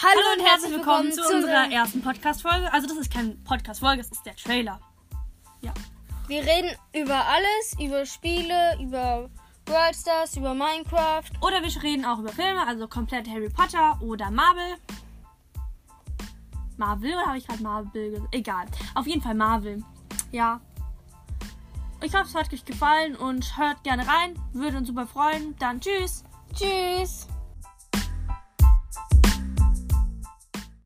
Hallo, und herzlich willkommen zu unserer ersten Podcast-Folge. Also, das ist keine Podcast-Folge, das ist der Trailer. Ja. Wir reden über alles, über Spiele, über World Stars, über Minecraft. Oder wir reden auch über Filme, also komplett Harry Potter oder Marvel. Marvel oder habe ich gerade Marvel gesagt? Egal. Auf jeden Fall Marvel. Ja. Ich hoffe, es hat euch gefallen und hört gerne rein. Würde uns super freuen. Dann tschüss. Tschüss.